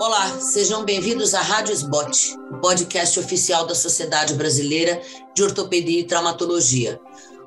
Olá, sejam bem-vindos à Rádio Sbot, podcast oficial da Sociedade Brasileira de Ortopedia e Traumatologia.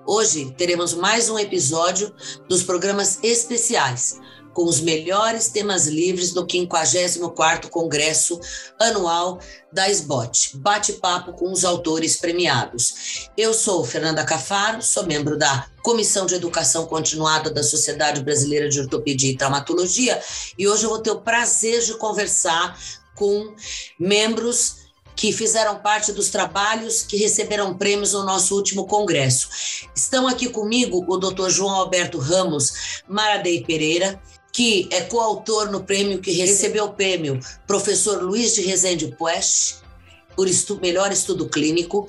Hoje teremos mais um episódio dos programas especiais com os melhores temas livres do 54º Congresso Anual da SBOT, bate-papo com os autores premiados. Eu sou Fernanda Cafaro, sou membro da Comissão de Educação Continuada da Sociedade Brasileira de Ortopedia e Traumatologia e hoje eu vou ter o prazer de conversar com membros que fizeram parte dos trabalhos que receberam prêmios no nosso último congresso. Estão aqui comigo o Dr. João Alberto Ramos Maradei Pereira, que é coautor no prêmio que recebeu o prêmio professor Luiz de Rezende Puech, por estu melhor estudo clínico.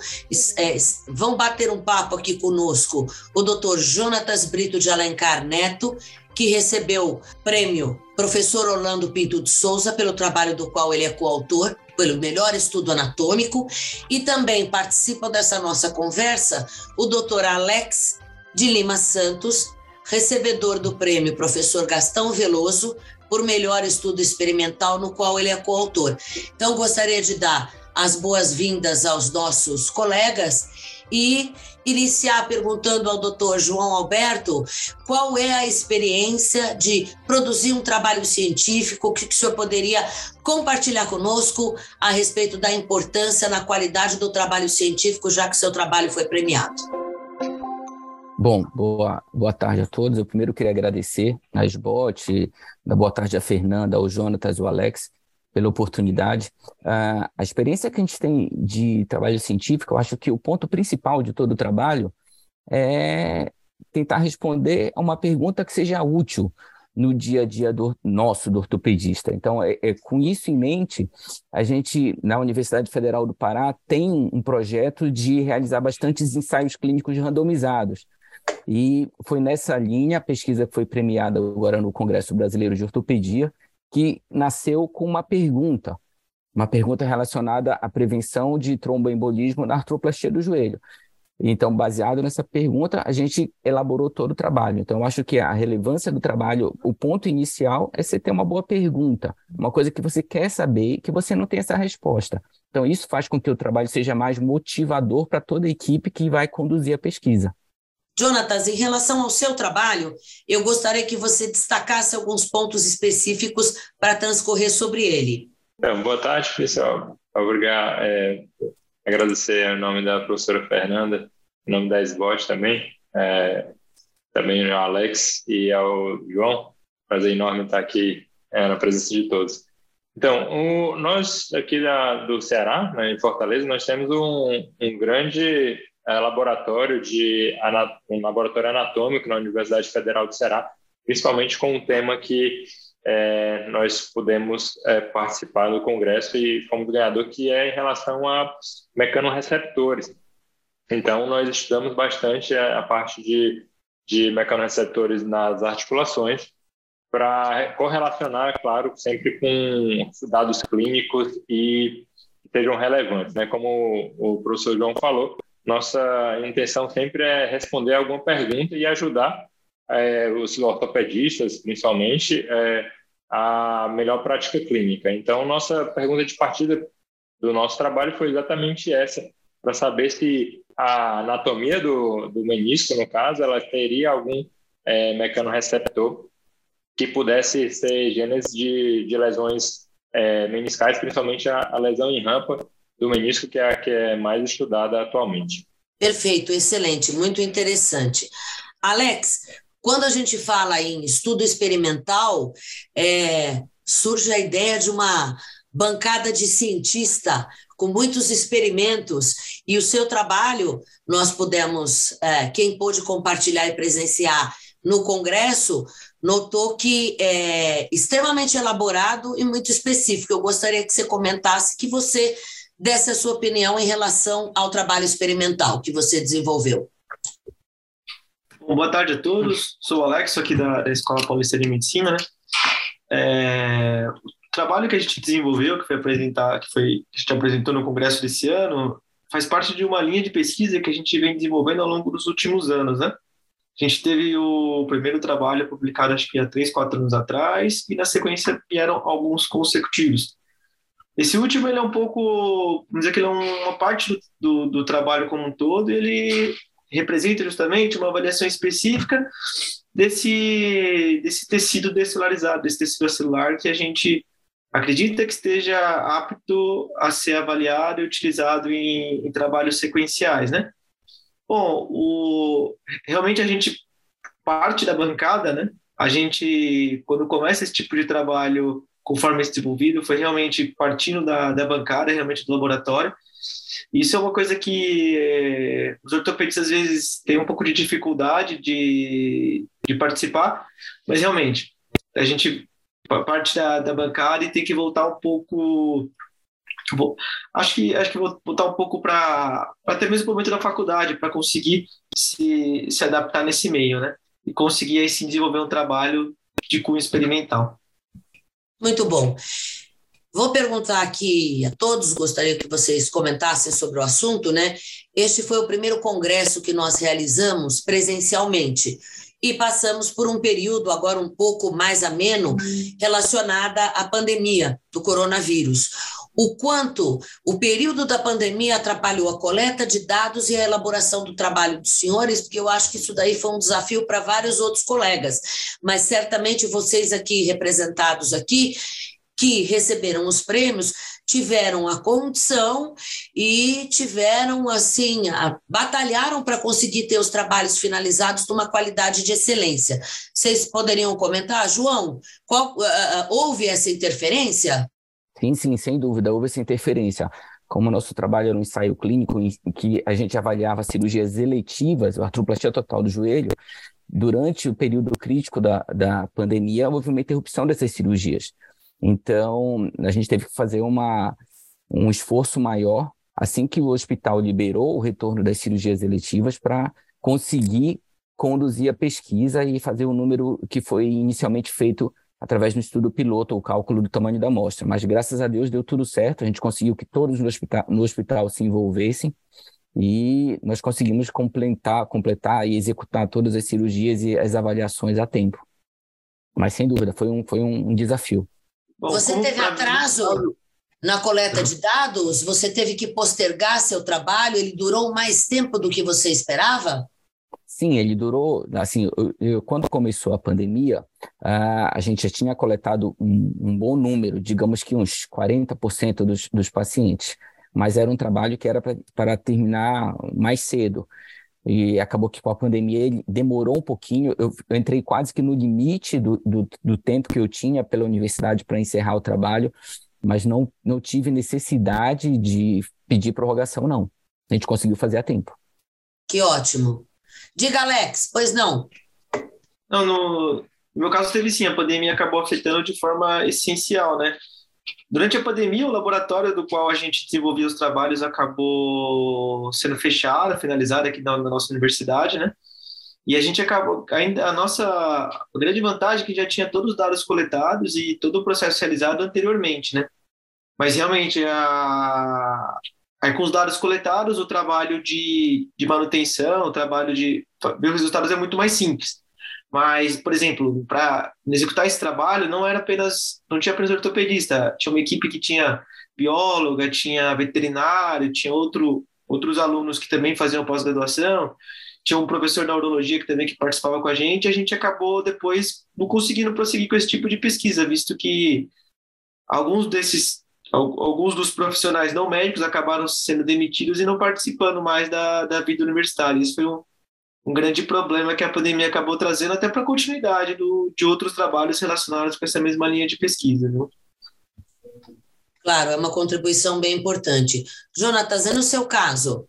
É, vão bater um papo aqui conosco o doutor Jonatas Brito de Alencar Neto, que recebeu prêmio professor Orlando Pinto de Souza, pelo trabalho do qual ele é coautor, pelo melhor estudo anatômico, e também participa dessa nossa conversa o doutor Alex de Lima Santos, recebedor do prêmio Professor Gastão Veloso por melhor estudo experimental, no qual ele é coautor. Então, gostaria de dar as boas-vindas aos nossos colegas e iniciar perguntando ao doutor João Alberto qual é a experiência de produzir um trabalho científico, que, que o senhor poderia compartilhar conosco a respeito da importância na qualidade do trabalho científico, já que seu trabalho foi premiado. Bom, boa, boa tarde a todos. Eu primeiro queria agradecer a SBOT, da boa tarde a Fernanda, ao Jonatas ao Alex pela oportunidade. Uh, a experiência que a gente tem de trabalho científico, eu acho que o ponto principal de todo o trabalho é tentar responder a uma pergunta que seja útil no dia a dia do nosso, do ortopedista. Então, é, é, com isso em mente, a gente, na Universidade Federal do Pará, tem um projeto de realizar bastantes ensaios clínicos randomizados. E foi nessa linha, a pesquisa que foi premiada agora no Congresso Brasileiro de Ortopedia, que nasceu com uma pergunta, uma pergunta relacionada à prevenção de tromboembolismo na artroplastia do joelho. Então, baseado nessa pergunta, a gente elaborou todo o trabalho. Então, eu acho que a relevância do trabalho, o ponto inicial é você ter uma boa pergunta, uma coisa que você quer saber que você não tem essa resposta. Então, isso faz com que o trabalho seja mais motivador para toda a equipe que vai conduzir a pesquisa. Jonatas, em relação ao seu trabalho, eu gostaria que você destacasse alguns pontos específicos para transcorrer sobre ele. Então, boa tarde, pessoal. Obrigado. É, agradecer em nome da professora Fernanda, em nome da SBOT também, é, também ao Alex e ao João. Prazer enorme estar aqui é, na presença de todos. Então, o, nós aqui da, do Ceará, né, em Fortaleza, nós temos um, um grande laboratório de um laboratório anatômico na Universidade Federal do Ceará, principalmente com um tema que é, nós pudemos é, participar do congresso e fomos ganhador, que é em relação a mecanorreceptores. Então, nós estudamos bastante a, a parte de, de mecanorreceptores nas articulações, para correlacionar, claro, sempre com dados clínicos e que sejam relevantes. Né? Como o professor João falou, nossa intenção sempre é responder alguma pergunta e ajudar é, os ortopedistas, principalmente, é, a melhor prática clínica. Então, nossa pergunta de partida do nosso trabalho foi exatamente essa, para saber se a anatomia do, do menisco, no caso, ela teria algum é, mecanorreceptor que pudesse ser gênese de, de lesões é, meniscais, principalmente a, a lesão em rampa, do menisco, que é a que é mais estudada atualmente. Perfeito, excelente, muito interessante. Alex, quando a gente fala em estudo experimental, é, surge a ideia de uma bancada de cientista com muitos experimentos e o seu trabalho nós pudemos, é, quem pôde compartilhar e presenciar no congresso, notou que é extremamente elaborado e muito específico. Eu gostaria que você comentasse que você desse a sua opinião em relação ao trabalho experimental que você desenvolveu. Bom, boa tarde a todos. Sou o Alex, aqui da, da Escola Paulista de Medicina. Né? É, o trabalho que a gente desenvolveu, que foi apresentar, que foi que a gente apresentou no congresso desse ano, faz parte de uma linha de pesquisa que a gente vem desenvolvendo ao longo dos últimos anos, né? A gente teve o primeiro trabalho publicado, acho que há três, quatro anos atrás, e na sequência vieram alguns consecutivos. Esse último, ele é um pouco, vamos dizer que ele é uma parte do, do, trabalho como um todo, ele representa justamente uma avaliação específica desse, desse tecido descelularizado, desse tecido celular que a gente acredita que esteja apto a ser avaliado e utilizado em, em trabalhos sequenciais, né? Bom, o, realmente a gente parte da bancada, né? A gente, quando começa esse tipo de trabalho, conforme desenvolvido, foi realmente partindo da, da bancada, realmente do laboratório. Isso é uma coisa que é, os ortopedistas às vezes têm um pouco de dificuldade de, de participar, mas realmente a gente parte da, da bancada e tem que voltar um pouco Vou, acho que acho que vou botar um pouco para até mesmo o momento da faculdade para conseguir se, se adaptar nesse meio, né? E conseguir aí sim desenvolver um trabalho de cunho experimental. Muito bom. Vou perguntar aqui a todos, gostaria que vocês comentassem sobre o assunto, né? Este foi o primeiro congresso que nós realizamos presencialmente e passamos por um período agora um pouco mais ameno relacionada à pandemia do coronavírus o quanto o período da pandemia atrapalhou a coleta de dados e a elaboração do trabalho dos senhores, porque eu acho que isso daí foi um desafio para vários outros colegas. Mas certamente vocês aqui representados aqui que receberam os prêmios tiveram a condição e tiveram assim a, batalharam para conseguir ter os trabalhos finalizados numa qualidade de excelência. Vocês poderiam comentar, João? Qual, uh, houve essa interferência? Sim, sem dúvida, houve essa interferência. Como o nosso trabalho era um ensaio clínico em que a gente avaliava cirurgias eletivas, a artroplastia total do joelho, durante o período crítico da, da pandemia, houve uma interrupção dessas cirurgias. Então, a gente teve que fazer uma, um esforço maior assim que o hospital liberou o retorno das cirurgias eletivas para conseguir conduzir a pesquisa e fazer o número que foi inicialmente feito através do estudo piloto, o cálculo do tamanho da amostra. Mas graças a Deus deu tudo certo, a gente conseguiu que todos no hospital, no hospital se envolvessem e nós conseguimos completar, completar e executar todas as cirurgias e as avaliações a tempo. Mas sem dúvida, foi um, foi um desafio. Bom, Você teve atraso na coleta de dados? Você teve que postergar seu trabalho? Ele durou mais tempo do que você esperava? Sim, ele durou, assim, eu, eu, quando começou a pandemia, uh, a gente já tinha coletado um, um, bom número, digamos que uns 40% dos, dos pacientes, mas era um trabalho que era para terminar mais cedo. E acabou que com a pandemia ele demorou um pouquinho, eu, eu entrei quase que no limite do, do, do tempo que eu tinha pela universidade para encerrar o trabalho, mas não, não tive necessidade de pedir prorrogação, não. A gente conseguiu fazer a tempo. Que ótimo. Diga, Alex, pois não. Não, no, meu caso teve sim, a pandemia acabou afetando de forma essencial, né? Durante a pandemia, o laboratório do qual a gente desenvolvia os trabalhos acabou sendo fechado, finalizado aqui na, na nossa universidade, né? E a gente acabou, ainda a nossa a grande vantagem é que já tinha todos os dados coletados e todo o processo realizado anteriormente, né? Mas realmente a, Aí, com os dados coletados, o trabalho de, de manutenção, o trabalho de ver os resultados é muito mais simples. Mas, por exemplo, para executar esse trabalho, não era apenas, não tinha apenas ortopedista, tinha uma equipe que tinha bióloga, tinha veterinário, tinha outro, outros alunos que também faziam pós-graduação, tinha um professor da urologia que também que participava com a gente, e a gente acabou depois não conseguindo prosseguir com esse tipo de pesquisa, visto que alguns desses alguns dos profissionais não médicos acabaram sendo demitidos e não participando mais da, da vida universitária. Isso foi um, um grande problema que a pandemia acabou trazendo até para a continuidade do, de outros trabalhos relacionados com essa mesma linha de pesquisa. Viu? Claro, é uma contribuição bem importante. Jonatas, é no seu caso?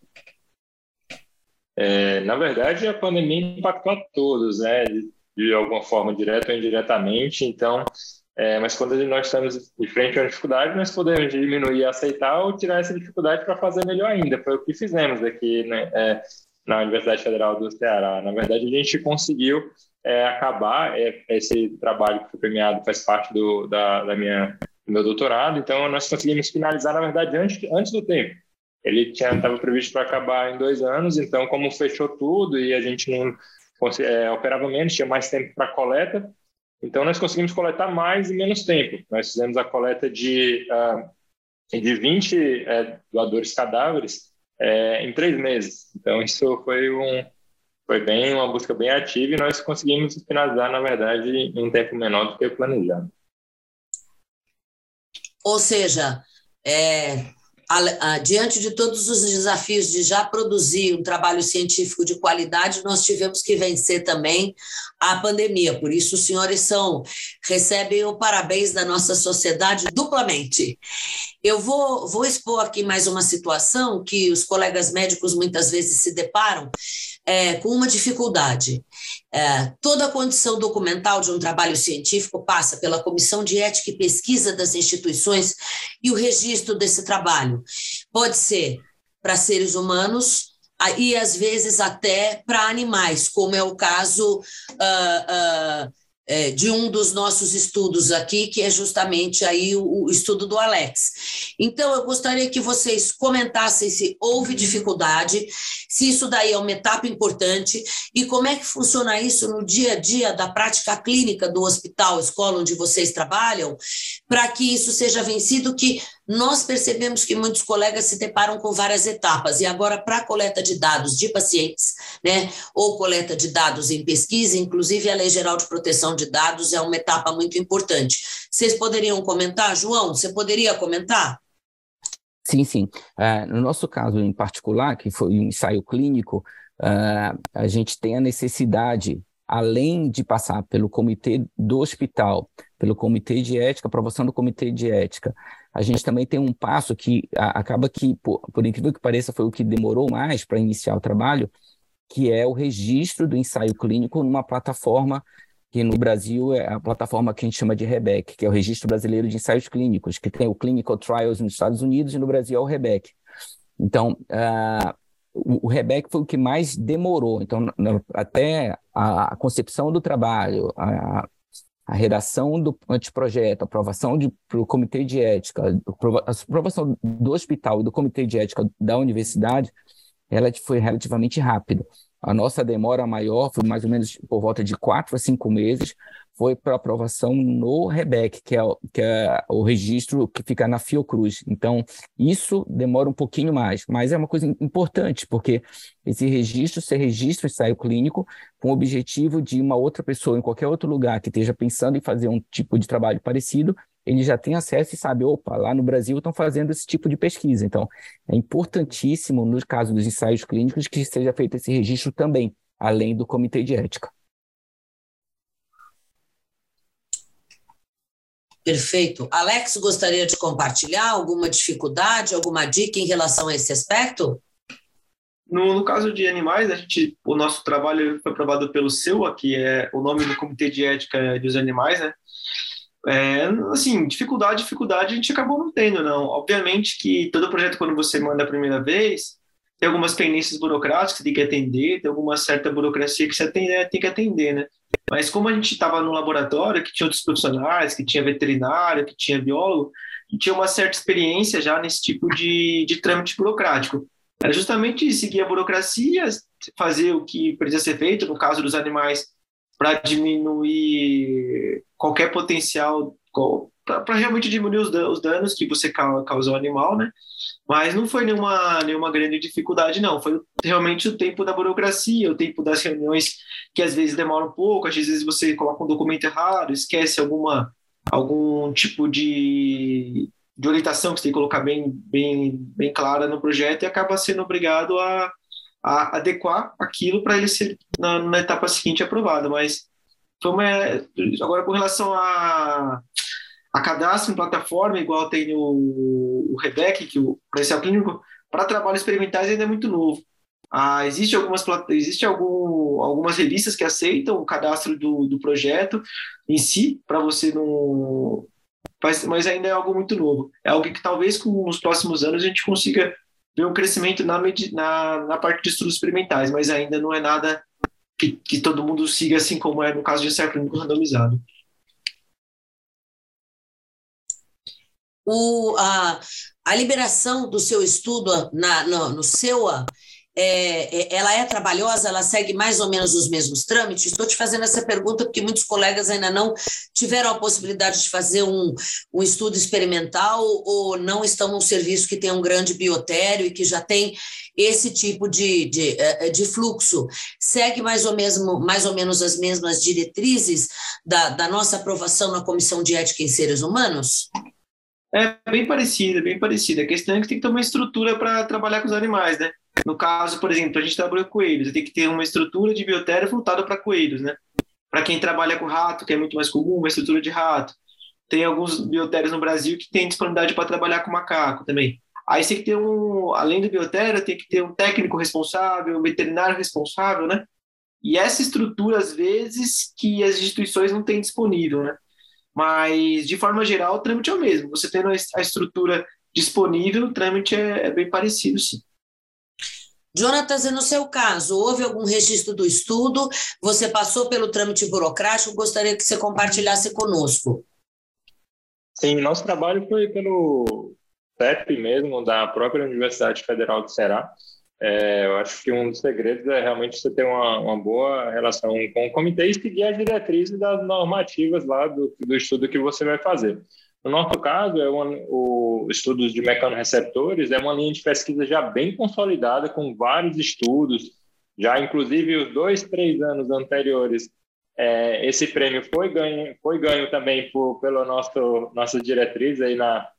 É, na verdade, a pandemia impactou a todos, né? De, de alguma forma, direta ou indiretamente. Então, é, mas quando nós estamos de frente a uma dificuldade, nós podemos diminuir aceitar ou tirar essa dificuldade para fazer melhor ainda. Foi o que fizemos aqui né, é, na Universidade Federal do Ceará. Na verdade, a gente conseguiu é, acabar é, esse trabalho que foi premiado, faz parte do, da, da minha, do meu doutorado. Então, nós conseguimos finalizar, na verdade, antes, antes do tempo. Ele estava previsto para acabar em dois anos, então, como fechou tudo e a gente não é, operava menos, tinha mais tempo para coleta, então nós conseguimos coletar mais em menos tempo. Nós fizemos a coleta de, uh, de 20 é, doadores cadáveres é, em três meses. Então isso foi um foi bem uma busca bem ativa e nós conseguimos finalizar na verdade em um tempo menor do que planejado. Ou seja, é, diante de todos os desafios de já produzir um trabalho científico de qualidade, nós tivemos que vencer também a pandemia. Por isso, os senhores são recebem o parabéns da nossa sociedade duplamente. Eu vou, vou expor aqui mais uma situação que os colegas médicos muitas vezes se deparam é, com uma dificuldade. É, toda a condição documental de um trabalho científico passa pela Comissão de Ética e Pesquisa das instituições e o registro desse trabalho. Pode ser para seres humanos e, às vezes, até para animais, como é o caso. Uh, uh, é, de um dos nossos estudos aqui, que é justamente aí o, o, estudo do Alex. Então, eu gostaria que vocês comentassem se houve dificuldade, se isso daí é uma etapa importante e como é que funciona isso no dia a dia da prática clínica do hospital, escola onde vocês trabalham, para que isso seja vencido, que nós percebemos que muitos colegas se deparam com várias etapas, e agora, para coleta de dados de pacientes, né, ou coleta de dados em pesquisa, inclusive a Lei Geral de Proteção de Dados é uma etapa muito importante. Vocês poderiam comentar, João? Você poderia comentar? Sim, sim. Uh, no nosso caso em particular, que foi um ensaio clínico, uh, a gente tem a necessidade além de passar pelo comitê do hospital, pelo comitê de ética, aprovação do comitê de ética, a gente também tem um passo que acaba que, por, por incrível que pareça, foi o que demorou mais para iniciar o trabalho, que é o registro do ensaio clínico numa plataforma que no Brasil é a plataforma que a gente chama de REBEC, que é o Registro Brasileiro de Ensaios Clínicos, que tem o Clinical Trials nos Estados Unidos e no Brasil é o REBEC. Então, uh, o, o Rebec foi o que mais demorou. Então, até a, a concepção do trabalho, a, a redação do anteprojeto, a aprovação para o comitê de ética, a aprovação do hospital e do comitê de ética da universidade, ela foi relativamente rápida. A nossa demora maior foi mais ou menos por volta de quatro a cinco meses, foi para aprovação no REBEC, que é, que é o registro que fica na Fiocruz. Então, isso demora um pouquinho mais, mas é uma coisa importante, porque esse registro, ser registro ensaio clínico, com o objetivo de uma outra pessoa em qualquer outro lugar que esteja pensando em fazer um tipo de trabalho parecido, ele já tem acesso e sabe, opa, lá no Brasil estão fazendo esse tipo de pesquisa. Então, é importantíssimo, no caso dos ensaios clínicos, que seja feito esse registro também, além do comitê de ética. Perfeito. Alex, gostaria de compartilhar alguma dificuldade, alguma dica em relação a esse aspecto? No, no, caso de animais, a gente, o nosso trabalho foi aprovado pelo SEUA, que é o nome do Comitê de Ética dos Animais, né? É, assim, dificuldade, dificuldade a gente acabou não tendo, não. Obviamente que todo projeto, quando você manda a primeira vez, tem algumas pendências burocráticas que tem que atender, tem alguma certa burocracia que você tem, né, tem que atender, né? Mas como a gente estava no laboratório, que tinha outros profissionais, que tinha veterinário, que tinha biólogo, e tinha uma certa experiência já nesse tipo de, de trâmite burocrático. Era justamente seguir a burocracia, fazer o que precisa ser feito, no caso dos animais, para diminuir qualquer potencial, para realmente diminuir os danos que você causou ao animal, né? Mas não foi nenhuma, nenhuma grande dificuldade, não. Foi realmente o tempo da burocracia, o tempo das reuniões que às vezes demora um pouco, às vezes você coloca um documento errado, esquece alguma, algum tipo de, de orientação que você tem que colocar bem, bem, bem clara no projeto e acaba sendo obrigado a, a adequar aquilo para ele ser na, na, etapa seguinte aprovado. Mas é, agora com relação a a cadastro em plataforma, igual tem o, o REBEC, que o Presencial Clínico, para trabalhos experimentais ainda é muito novo. Ah, existe algumas, existe algum, algumas revistas que aceitam o cadastro do, do projeto em si, para você não. Mas, mas ainda é algo muito novo. É algo que talvez com, nos próximos anos a gente consiga ver um crescimento na, na, na parte de estudos experimentais, mas ainda não é nada que, que todo mundo siga assim como é no caso de ensaio clínico randomizado. O, a, a liberação do seu estudo na, no, no SEUA, é, é, ela é trabalhosa, ela segue mais ou menos os mesmos trâmites? Estou te fazendo essa pergunta porque muitos colegas ainda não tiveram a possibilidade de fazer um, um estudo experimental ou não estão num serviço que tem um grande biotério e que já tem esse tipo de, de, é, é, de fluxo. Segue mais ou, mesmo, mais ou menos as mesmas diretrizes da, da nossa aprovação na Comissão de Ética em Seres Humanos? É bem parecida, bem parecida. A questão é que tem que ter uma estrutura para trabalhar com os animais, né? No caso, por exemplo, a gente trabalha com coelhos, tem que ter uma estrutura de biotério voltada para coelhos, né? Para quem trabalha com rato, que é muito mais comum, uma estrutura de rato. Tem alguns biotérios no Brasil que tem disponibilidade para trabalhar com macaco também. Aí tem que ter um, além do biotério, tem que ter um técnico responsável, um veterinário responsável, né? E essa estrutura, às vezes, que as instituições não têm disponível, né? Mas, de forma geral, o trâmite é o mesmo. Você tendo a estrutura disponível, o trâmite é, é bem parecido, sim. Jonatas, no seu caso, houve algum registro do estudo? Você passou pelo trâmite burocrático? Gostaria que você compartilhasse conosco. Sim, nosso trabalho foi pelo CEP mesmo, da própria Universidade Federal do Ceará. É, eu acho que um dos segredos é realmente você ter uma, uma boa relação com o comitê e seguir as diretrizes das normativas lá do, do estudo que você vai fazer. No nosso caso, é uma, o estudo de mecanoreceptores é uma linha de pesquisa já bem consolidada, com vários estudos, já inclusive os dois, três anos anteriores. É, esse prêmio foi ganho, foi ganho também por, pela nosso, nossa diretriz aí na,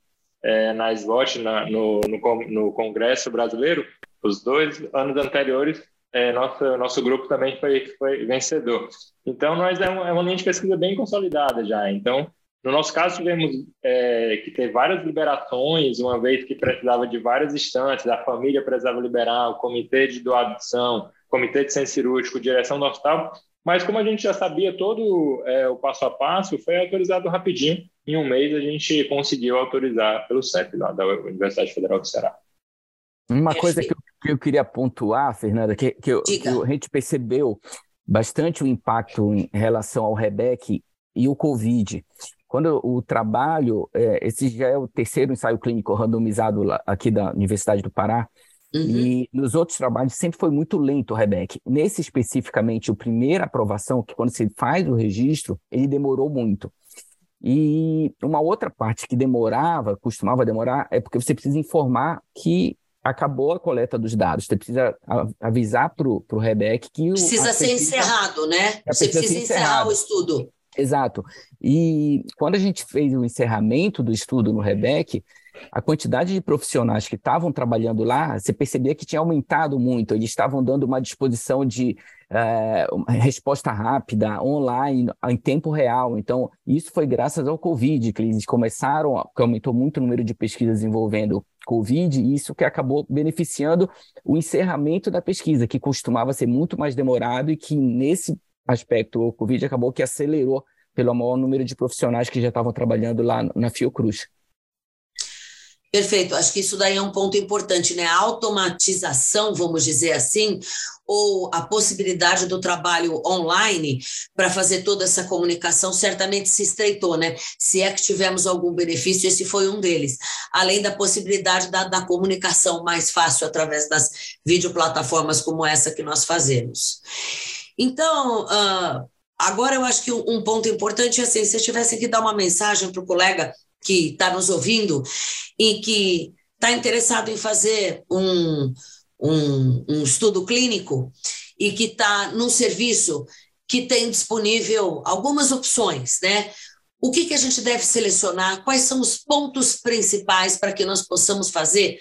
é, na SWOT, na, no, no, no, Congresso Brasileiro. Os dois anos anteriores, é, nosso, nosso grupo também foi, foi vencedor. Então, nós é, um, é uma linha de pesquisa bem consolidada já. Então, no nosso caso, tivemos é, que ter várias liberações, uma vez que precisava de várias instâncias, a família precisava liberar, o comitê de doação, comitê de centro cirúrgico, direção do hospital, mas como a gente já sabia todo é, o passo a passo, foi autorizado rapidinho. Em um mês a gente conseguiu autorizar pelo CEP lá da Universidade Federal do Ceará. Uma coisa que que eu, queria pontuar, Fernanda, que, que, eu, que, a gente percebeu bastante o impacto em relação ao Rebec e o Covid. Quando o trabalho, é, esse já é o terceiro ensaio clínico randomizado lá, aqui da Universidade do Pará, uhum. e nos outros trabalhos sempre foi muito lento o Rebec. Nesse especificamente, a primeira aprovação, que quando se faz o registro, ele demorou muito. E uma outra parte que demorava, costumava demorar, é porque você precisa informar que acabou a coleta dos dados. Você precisa avisar para o Rebec que... Precisa ser pesquisa, encerrado, né? Você precisa encerrar o estudo. Exato. E quando a gente fez o encerramento do estudo no Rebec, a quantidade de profissionais que estavam trabalhando lá, você percebia que tinha aumentado muito. Eles estavam dando uma disposição de é, resposta rápida, online, em tempo real. Então, isso foi graças ao Covid, que eles começaram, que aumentou muito o número de pesquisas envolvendo Covid, e isso que acabou beneficiando o encerramento da pesquisa, que costumava ser muito mais demorado e que nesse aspecto, o Covid acabou que acelerou pelo maior número de profissionais que já estavam trabalhando lá na Fiocruz. Perfeito, acho que isso daí é um ponto importante, né? A automatização, vamos dizer assim, ou a possibilidade do trabalho online para fazer toda essa comunicação certamente se estreitou, né? Se é que tivemos algum benefício, esse foi um deles. Além da possibilidade da, da comunicação mais fácil através das videoplataformas como essa que nós fazemos. Então, uh, agora eu acho que um ponto importante é assim, se vocês tivessem que dar uma mensagem para o colega que está nos ouvindo e que está interessado em fazer um, um, um estudo clínico e que está num serviço que tem disponível algumas opções, né? O que, que a gente deve selecionar? Quais são os pontos principais para que nós possamos fazer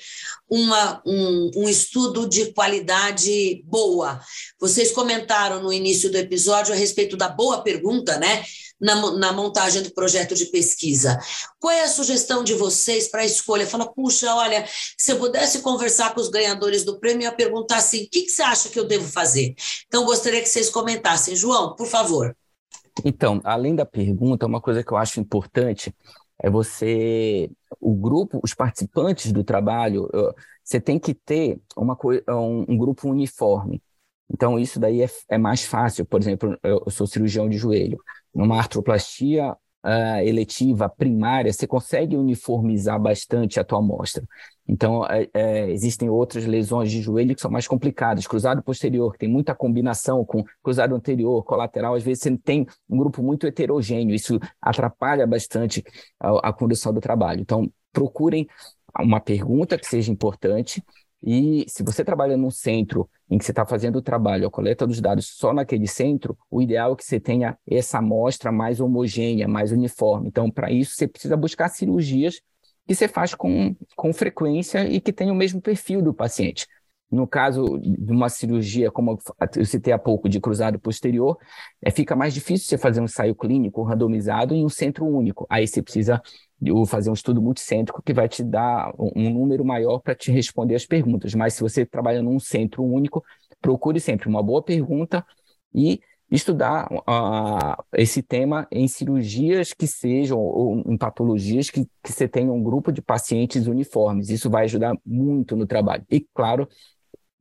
uma, um, um estudo de qualidade boa? Vocês comentaram no início do episódio a respeito da boa pergunta, né? Na, na, montagem do projeto de pesquisa. Qual é a sugestão de vocês para a escolha? Fala, puxa, olha, se eu pudesse conversar com os ganhadores do prêmio, eu ia perguntar assim: o que, que você acha que eu devo fazer? Então, gostaria que vocês comentassem. João, por favor. Então, além da pergunta, uma coisa que eu acho importante é você, o grupo, os participantes do trabalho, você tem que ter uma, um, um grupo uniforme. Então, isso daí é, é, mais fácil. Por exemplo, eu sou cirurgião de joelho. Numa artroplastia, uh, eletiva primária, você consegue uniformizar bastante a tua amostra. Então, é, é, existem outras lesões de joelho que são mais complicadas. Cruzado posterior, que tem muita combinação com cruzado anterior, colateral, às vezes você tem um grupo muito heterogêneo, isso atrapalha bastante a, a condução do trabalho. Então, procurem uma pergunta que seja importante, e se você trabalha num centro em que você está fazendo o trabalho, a coleta dos dados só naquele centro, o ideal é que você tenha essa amostra mais homogênea, mais uniforme. Então, para isso, você precisa buscar cirurgias que você faz com, com frequência e que tem o mesmo perfil do paciente. No caso de uma cirurgia, como eu citei há pouco, de cruzado posterior, é, fica mais difícil você fazer um ensaio clínico randomizado em um centro único. Aí você precisa fazer um estudo multicêntrico que vai te dar um número maior para te responder as perguntas. Mas se você trabalha num centro único, procure sempre uma boa pergunta e estudar uh, esse tema em cirurgias que sejam, ou em patologias que, que você tenha um grupo de pacientes uniformes. Isso vai ajudar muito no trabalho. E, claro,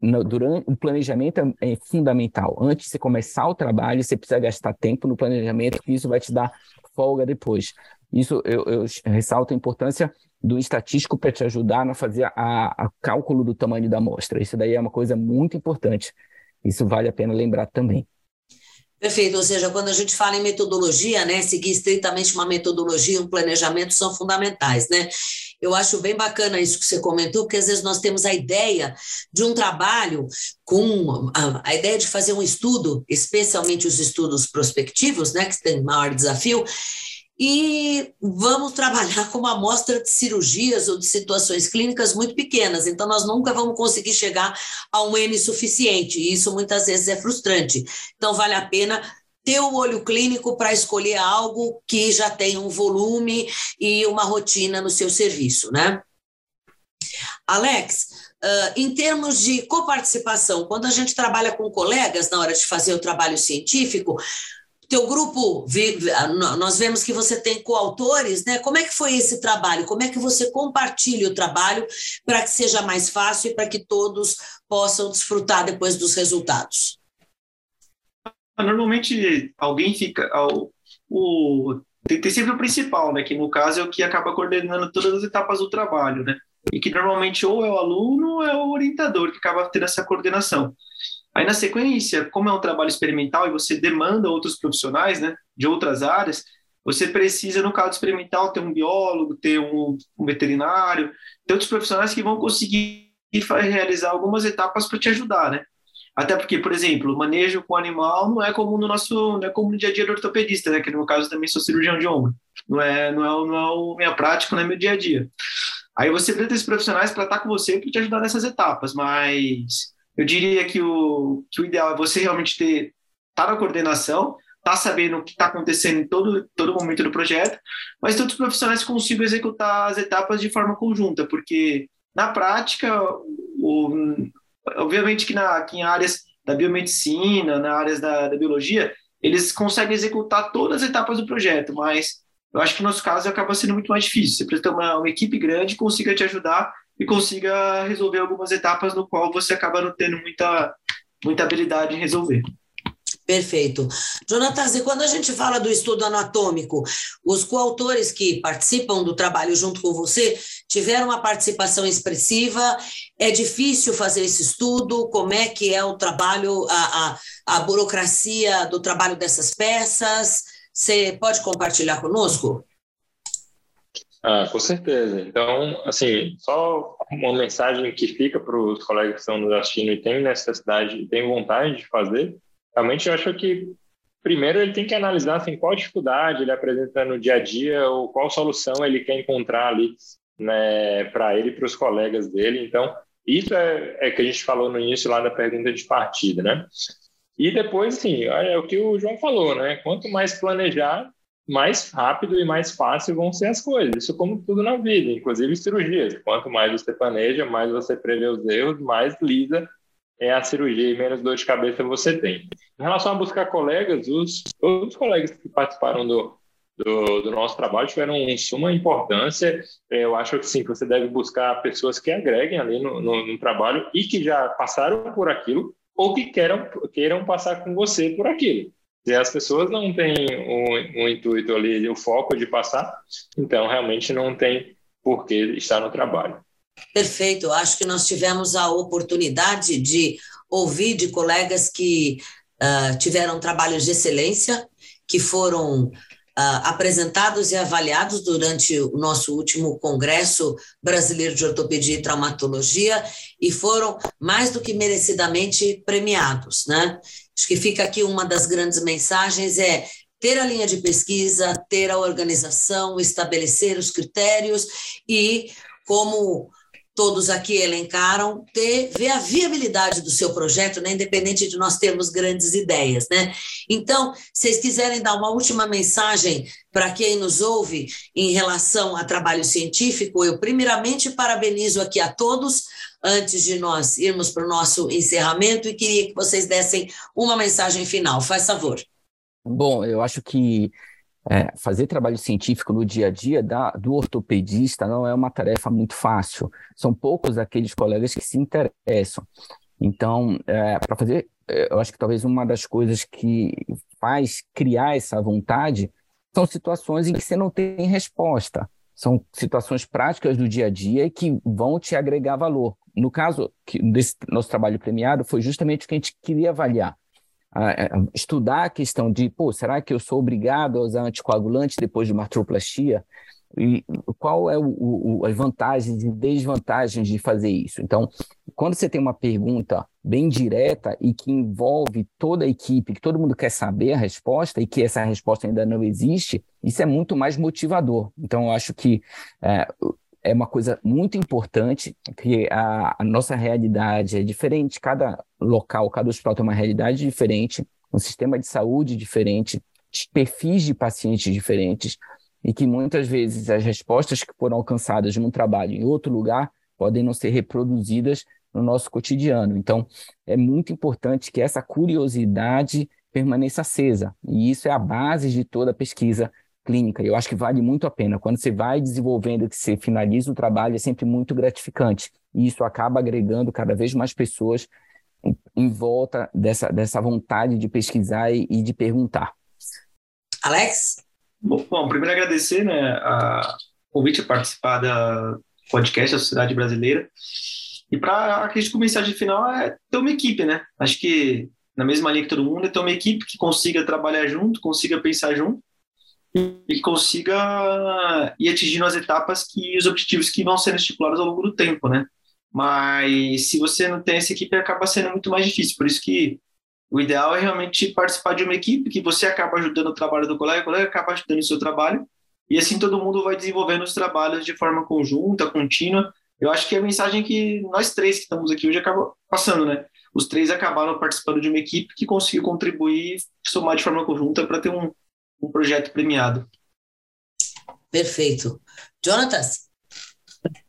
no, durante o planejamento é, é fundamental. Antes de você começar o trabalho, você precisa gastar tempo no planejamento, que isso vai te dar folga depois. Isso eu, eu ressalto a importância do estatístico para te ajudar a fazer a, a, cálculo do tamanho da amostra. Isso daí é uma coisa muito importante. Isso vale a pena lembrar também. Perfeito, ou seja, quando a gente fala em metodologia, né, seguir estritamente uma metodologia, um planejamento são fundamentais, né? Eu acho bem bacana isso que você comentou, porque às vezes nós temos a ideia de um trabalho com a, ideia de fazer um estudo, especialmente os estudos prospectivos, né, que tem maior desafio, e vamos trabalhar com uma amostra de cirurgias ou de situações clínicas muito pequenas, então nós nunca vamos conseguir chegar a um N suficiente, e isso muitas vezes é frustrante. Então, vale a pena ter o olho clínico para escolher algo que já tem um volume e uma rotina no seu serviço, né? Alex, uh, em termos de coparticipação, quando a gente trabalha com colegas na hora de fazer o trabalho científico, teu grupo, nós vemos que você tem coautores, né? Como é que foi esse trabalho? Como é que você compartilha o trabalho para que seja mais fácil e para que todos possam desfrutar depois dos resultados? Normalmente alguém fica. O, tem, tem sempre o principal, né? Que no caso é o que acaba coordenando todas as etapas do trabalho, né? E que normalmente ou é o aluno ou é o orientador que acaba tendo essa coordenação. Aí, na sequência, como é um trabalho experimental e você demanda outros profissionais né, de outras áreas, você precisa, no caso experimental, ter um biólogo, ter um, um veterinário, ter outros profissionais que vão conseguir realizar algumas etapas para te ajudar, né? Até porque, por exemplo, o manejo com animal não é comum no nosso, não é comum no dia a dia do ortopedista, né? Que no meu caso também sou cirurgião de ombro. Não é, não é, não é o minha prática, não é meu dia a dia. Aí você precisa esses profissionais para estar com você para te ajudar nessas etapas, mas eu diria que o, que o ideal é você realmente ter tá na coordenação, tá sabendo o que está acontecendo em todo, todo momento do projeto, mas todos os profissionais consigam executar as etapas de forma conjunta, porque na prática, o, obviamente que, na, que em áreas da biomedicina, na áreas da, da biologia, eles conseguem executar todas as etapas do projeto, mas eu acho que no nosso caso acaba sendo muito mais difícil. Você precisa ter uma, uma equipe grande que consiga te ajudar e consiga resolver algumas etapas no qual você acaba não tendo muita, muita habilidade em resolver. Perfeito. Jonathan, e quando a gente fala do estudo anatômico, os coautores que participam do trabalho junto com você tiveram uma participação expressiva? É difícil fazer esse estudo? Como é que é o trabalho, a, a, a burocracia do trabalho dessas peças? Você pode compartilhar conosco? Ah, com certeza. Então, assim, só uma mensagem que fica para os colegas que estão nos assistindo e têm necessidade, têm vontade de fazer, realmente eu acho que primeiro ele tem que analisar assim, qual dificuldade ele apresenta no dia a dia ou qual solução ele quer encontrar ali né, para ele e para os colegas dele. Então, isso é, é que a gente falou no início lá da pergunta de partida, né? E depois, sim, é o que o João falou, né? Quanto mais planejar, mais rápido e mais fácil vão ser as coisas. Isso como tudo na vida, inclusive cirurgias. Quanto mais você planeja, mais você prevê os erros, mais lisa é a cirurgia e menos dor de cabeça você tem. Em relação a buscar colegas, os, os colegas que participaram do, do, do, nosso trabalho tiveram suma importância. Eu acho que sim, você deve buscar pessoas que agreguem ali no, no, no trabalho e que já passaram por aquilo ou que queiram, queiram passar com você por aquilo. E as pessoas não têm o, intuito ali, o foco de passar, então realmente não tem por que estar no trabalho. Perfeito, acho que nós tivemos a oportunidade de ouvir de colegas que uh, tiveram trabalhos de excelência, que foram Uh, apresentados e avaliados durante o nosso último Congresso Brasileiro de Ortopedia e Traumatologia e foram mais do que merecidamente premiados. Né? Acho que fica aqui uma das grandes mensagens é ter a linha de pesquisa, ter a organização, estabelecer os critérios e, como todos aqui elencaram, ter, ver a viabilidade do seu projeto, né, independente de nós termos grandes ideias. Né? Então, se vocês quiserem dar uma última mensagem para quem nos ouve em relação a trabalho científico, eu primeiramente parabenizo aqui a todos, antes de nós irmos para o nosso encerramento, e queria que vocês dessem uma mensagem final. Faz favor. Bom, eu acho que é, fazer trabalho científico no dia a dia da, do ortopedista não é uma tarefa muito fácil. São poucos aqueles colegas que se interessam. Então, é, para fazer, é, eu acho que talvez uma das coisas que faz criar essa vontade são situações em que você não tem resposta. São situações práticas do dia a dia que vão te agregar valor. No caso desse nosso trabalho premiado, foi justamente o que a gente queria avaliar estudar a questão de, pô, será que eu sou obrigado a usar anticoagulante depois de uma artroplastia? E qual é o, o, as vantagens e desvantagens de fazer isso? Então, quando você tem uma pergunta bem direta e que envolve toda a equipe, que todo mundo quer saber a resposta e que essa resposta ainda não existe, isso é muito mais motivador. Então, eu acho que é, é uma coisa muito importante, que a, a, nossa realidade é diferente, cada local, cada hospital tem uma realidade diferente, um sistema de saúde diferente, perfis de pacientes diferentes, e que muitas vezes as respostas que foram alcançadas num trabalho em outro lugar podem não ser reproduzidas no nosso cotidiano. Então, é muito importante que essa curiosidade permaneça acesa, e isso é a base de toda pesquisa clínica. Eu acho que vale muito a pena. Quando você vai desenvolvendo, que você finaliza o trabalho, é sempre muito gratificante. E isso acaba agregando cada vez mais pessoas em, volta dessa, dessa vontade de pesquisar e, e de perguntar. Alex? Bom, bom, primeiro agradecer né, a convite a participar da podcast da Sociedade Brasileira. E para a gente mensagem final é ter uma equipe, né? Acho que na mesma linha que todo mundo, é ter uma equipe que consiga trabalhar junto, consiga pensar junto e consiga ir atingindo as etapas que os objetivos que vão sendo estipulados ao longo do tempo, né? Mas se você não tem essa equipe, acaba sendo muito mais difícil. Por isso que o ideal é realmente participar de uma equipe que você acaba ajudando o trabalho do colega, o colega acaba ajudando o seu trabalho, e assim todo mundo vai desenvolvendo os trabalhos de forma conjunta, contínua. Eu acho que é a mensagem que nós três que estamos aqui hoje acabam passando, né? Os três acabaram participando de uma equipe que conseguiu contribuir, somar de forma conjunta para ter um, um projeto premiado. Perfeito. Jonatas?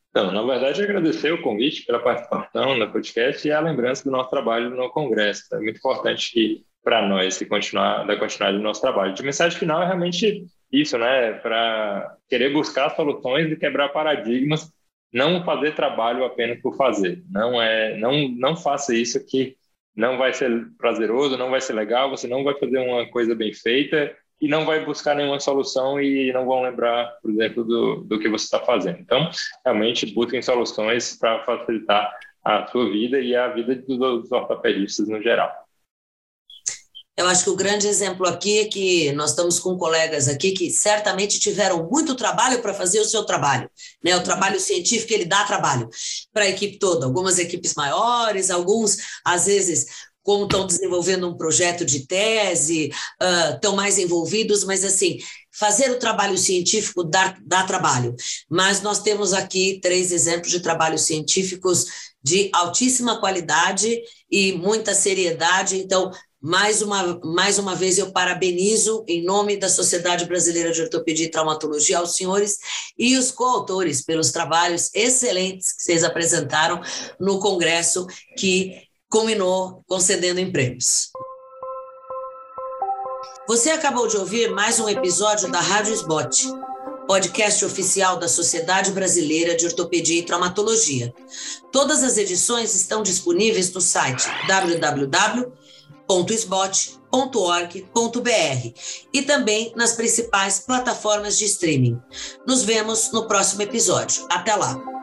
Então, na verdade, agradecer o convite pela participação no podcast e a lembrança do nosso trabalho no Congresso. É muito importante que para nós que continuar da continuidade do nosso trabalho. De mensagem final é realmente isso, né? Para querer buscar soluções e quebrar paradigmas, não fazer trabalho apenas por fazer. Não é, não não faça isso que não vai ser prazeroso, não vai ser legal, você não vai fazer uma coisa bem feita e não vai buscar nenhuma solução e não vão lembrar, por exemplo, do, do que você está fazendo. Então, realmente, busquem soluções para facilitar a sua vida e a vida dos ortopedistas no geral. Eu acho que o grande exemplo aqui é que nós estamos com colegas aqui que certamente tiveram muito trabalho para fazer o seu trabalho. Né? O trabalho científico ele dá trabalho para a equipe toda. Algumas equipes maiores, alguns às vezes como estão desenvolvendo um projeto de tese, uh, estão mais envolvidos, mas assim, fazer o trabalho científico dá, dá trabalho. Mas nós temos aqui três exemplos de trabalhos científicos de altíssima qualidade e muita seriedade. Então, mais uma, mais uma vez, eu parabenizo, em nome da Sociedade Brasileira de Ortopedia e Traumatologia, aos senhores e os coautores pelos trabalhos excelentes que vocês apresentaram no Congresso, que culminou concedendo empregos. Você acabou de ouvir mais um episódio da Rádio Sbot, podcast oficial da Sociedade Brasileira de Ortopedia e Traumatologia. Todas as edições estão disponíveis no site www www.sbot.org.br e também nas principais plataformas de streaming. Nos vemos no próximo episódio. Até lá!